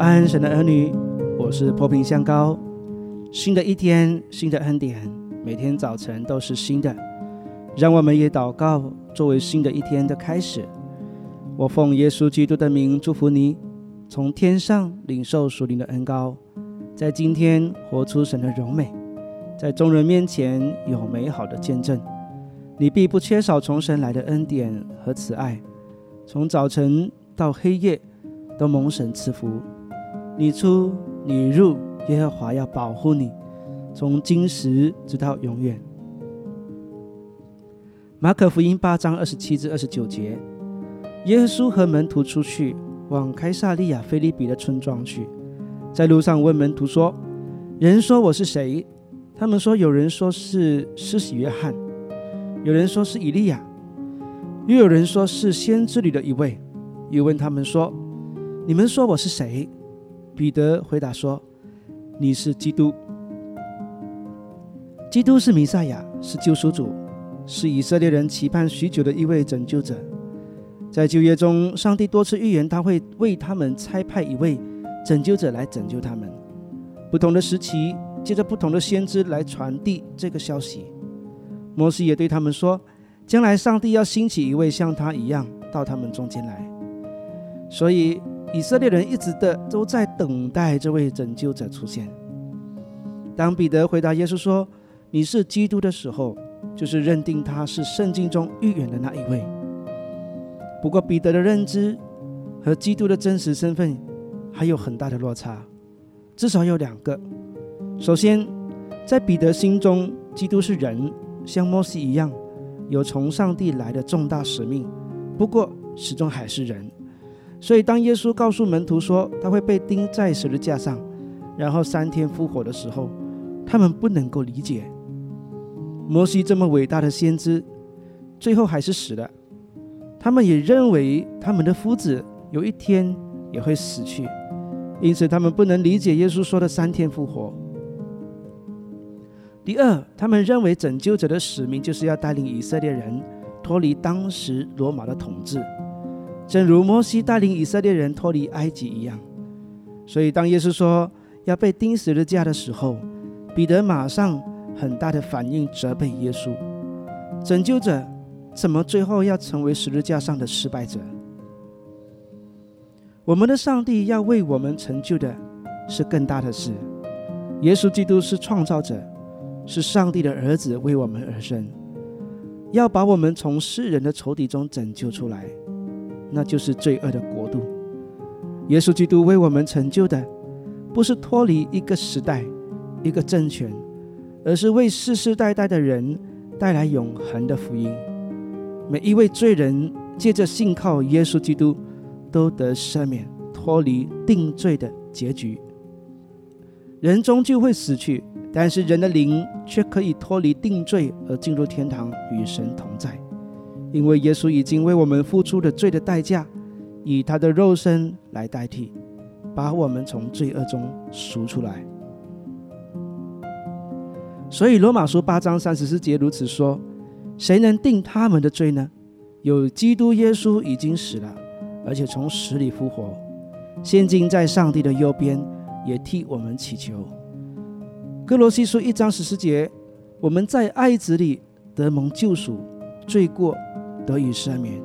安，神的儿女，我是破瓶香膏。新的一天，新的恩典，每天早晨都是新的。让我们也祷告，作为新的一天的开始。我奉耶稣基督的名祝福你，从天上领受属灵的恩膏，在今天活出神的荣美，在众人面前有美好的见证。你必不缺少从神来的恩典和慈爱，从早晨到黑夜都蒙神赐福。你出你入，耶和华要保护你，从今时直到永远。马可福音八章二十七至二十九节，耶稣和门徒出去往开撒利亚菲利比的村庄去，在路上问门徒说：“人说我是谁？”他们说：“有人说是施洗约翰。”有人说是以利亚，又有人说是先知里的一位。又问他们说：“你们说我是谁？”彼得回答说：“你是基督。基督是弥赛亚，是救赎主，是以色列人期盼许久的一位拯救者。在旧约中，上帝多次预言他会为他们差派一位拯救者来拯救他们。不同的时期，借着不同的先知来传递这个消息。”摩西也对他们说：“将来上帝要兴起一位像他一样到他们中间来。”所以以色列人一直的都在等待这位拯救者出现。当彼得回答耶稣说：“你是基督”的时候，就是认定他是圣经中预言的那一位。不过，彼得的认知和基督的真实身份还有很大的落差，至少有两个。首先，在彼得心中，基督是人。像摩西一样，有从上帝来的重大使命，不过始终还是人。所以，当耶稣告诉门徒说他会被钉在十字架上，然后三天复活的时候，他们不能够理解，摩西这么伟大的先知，最后还是死了。他们也认为他们的夫子有一天也会死去，因此他们不能理解耶稣说的三天复活。第二，他们认为拯救者的使命就是要带领以色列人脱离当时罗马的统治，正如摩西带领以色列人脱离埃及一样。所以，当耶稣说要被钉十字架的时候，彼得马上很大的反应责备耶稣：拯救者怎么最后要成为十字架上的失败者？我们的上帝要为我们成就的是更大的事。耶稣基督是创造者。是上帝的儿子为我们而生，要把我们从世人的仇敌中拯救出来，那就是罪恶的国度。耶稣基督为我们成就的，不是脱离一个时代、一个政权，而是为世世代代的人带来永恒的福音。每一位罪人借着信靠耶稣基督，都得赦免，脱离定罪的结局。人终究会死去。但是人的灵却可以脱离定罪而进入天堂与神同在，因为耶稣已经为我们付出了罪的代价，以他的肉身来代替，把我们从罪恶中赎出来。所以罗马书八章三十四节如此说：谁能定他们的罪呢？有基督耶稣已经死了，而且从死里复活，现今在上帝的右边，也替我们祈求。哥罗西书一章十四节，我们在爱子里得蒙救赎，罪过得以赦免。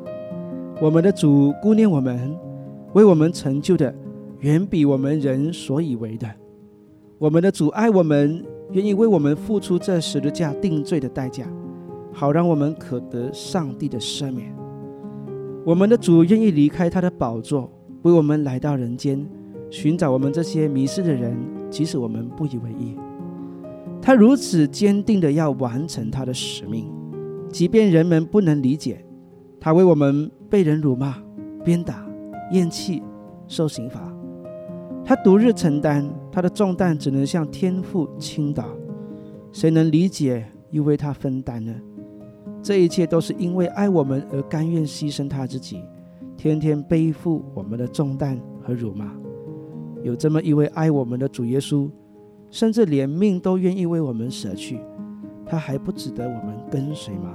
我们的主顾念我们，为我们成就的远比我们人所以为的。我们的主爱我们，愿意为我们付出这十字架定罪的代价，好让我们可得上帝的赦免。我们的主愿意离开他的宝座，为我们来到人间，寻找我们这些迷失的人，即使我们不以为意。他如此坚定的要完成他的使命，即便人们不能理解，他为我们被人辱骂、鞭打、厌弃、受刑罚，他独日承担他的重担，只能向天父倾倒。谁能理解又为他分担呢？这一切都是因为爱我们而甘愿牺牲他自己，天天背负我们的重担和辱骂。有这么一位爱我们的主耶稣。甚至连命都愿意为我们舍去，他还不值得我们跟随吗？